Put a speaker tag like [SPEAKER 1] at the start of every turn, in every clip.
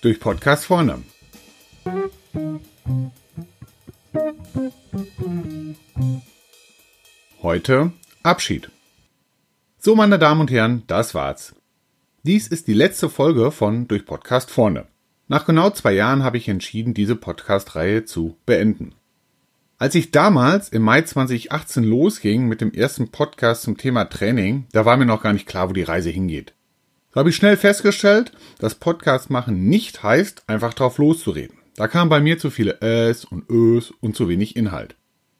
[SPEAKER 1] Durch Podcast vorne. Heute Abschied. So, meine Damen und Herren, das war's. Dies ist die letzte Folge von Durch Podcast vorne. Nach genau zwei Jahren habe ich entschieden, diese Podcast-Reihe zu beenden. Als ich damals im Mai 2018 losging mit dem ersten Podcast zum Thema Training, da war mir noch gar nicht klar, wo die Reise hingeht. Da habe ich schnell festgestellt, dass Podcast machen nicht heißt, einfach drauf loszureden. Da kamen bei mir zu viele Äs und Ös und zu wenig Inhalt.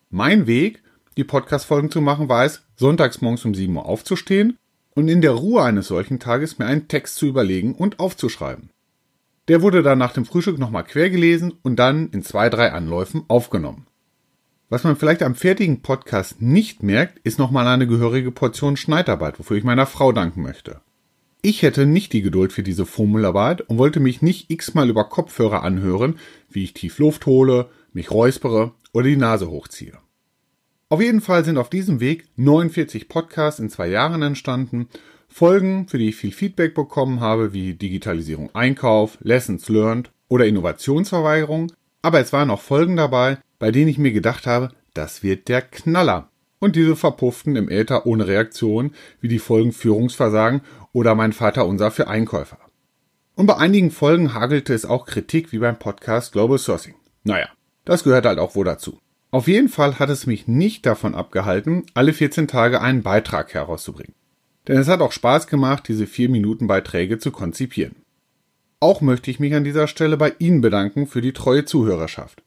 [SPEAKER 1] Mein Weg, die Podcast-Folgen zu machen, war es, sonntags morgens um 7 Uhr aufzustehen und in der Ruhe eines solchen Tages mir einen Text zu überlegen und aufzuschreiben. Der wurde dann nach dem Frühstück nochmal quer gelesen und dann in zwei, drei Anläufen aufgenommen. Was man vielleicht am fertigen Podcast nicht merkt, ist nochmal eine gehörige Portion Schneidarbeit, wofür ich meiner Frau danken möchte. Ich hätte nicht die Geduld für diese Formelarbeit und wollte mich nicht x-mal über Kopfhörer anhören, wie ich tief Luft hole, mich räuspere oder die Nase hochziehe. Auf jeden Fall sind auf diesem Weg 49 Podcasts in zwei Jahren entstanden, Folgen, für die ich viel Feedback bekommen habe, wie Digitalisierung Einkauf, Lessons Learned oder Innovationsverweigerung, aber es waren auch Folgen dabei, bei denen ich mir gedacht habe, das wird der Knaller. Und diese verpufften im Äther ohne Reaktion, wie die Folgen Führungsversagen oder mein Vater unser für Einkäufer. Und bei einigen Folgen hagelte es auch Kritik wie beim Podcast Global Sourcing. Naja, das gehört halt auch wohl dazu. Auf jeden Fall hat es mich nicht davon abgehalten, alle 14 Tage einen Beitrag herauszubringen. Denn es hat auch Spaß gemacht, diese 4 Minuten Beiträge zu konzipieren. Auch möchte ich mich an dieser Stelle bei Ihnen bedanken für die treue Zuhörerschaft.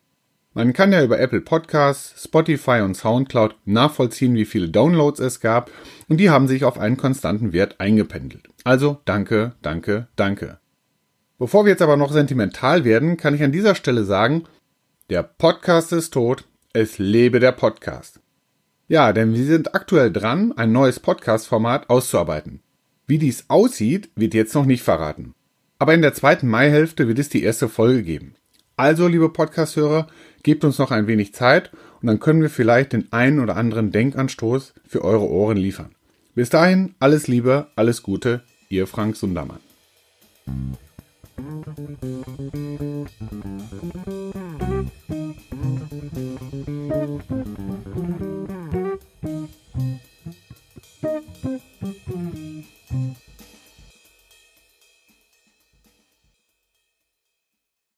[SPEAKER 1] Man kann ja über Apple Podcasts, Spotify und Soundcloud nachvollziehen, wie viele Downloads es gab, und die haben sich auf einen konstanten Wert eingependelt. Also danke, danke, danke. Bevor wir jetzt aber noch sentimental werden, kann ich an dieser Stelle sagen, der Podcast ist tot, es lebe der Podcast. Ja, denn wir sind aktuell dran, ein neues Podcast-Format auszuarbeiten. Wie dies aussieht, wird jetzt noch nicht verraten. Aber in der zweiten Maihälfte wird es die erste Folge geben. Also, liebe Podcast-Hörer, gebt uns noch ein wenig Zeit und dann können wir vielleicht den einen oder anderen Denkanstoß für eure Ohren liefern. Bis dahin, alles Liebe, alles Gute, ihr Frank Sundermann.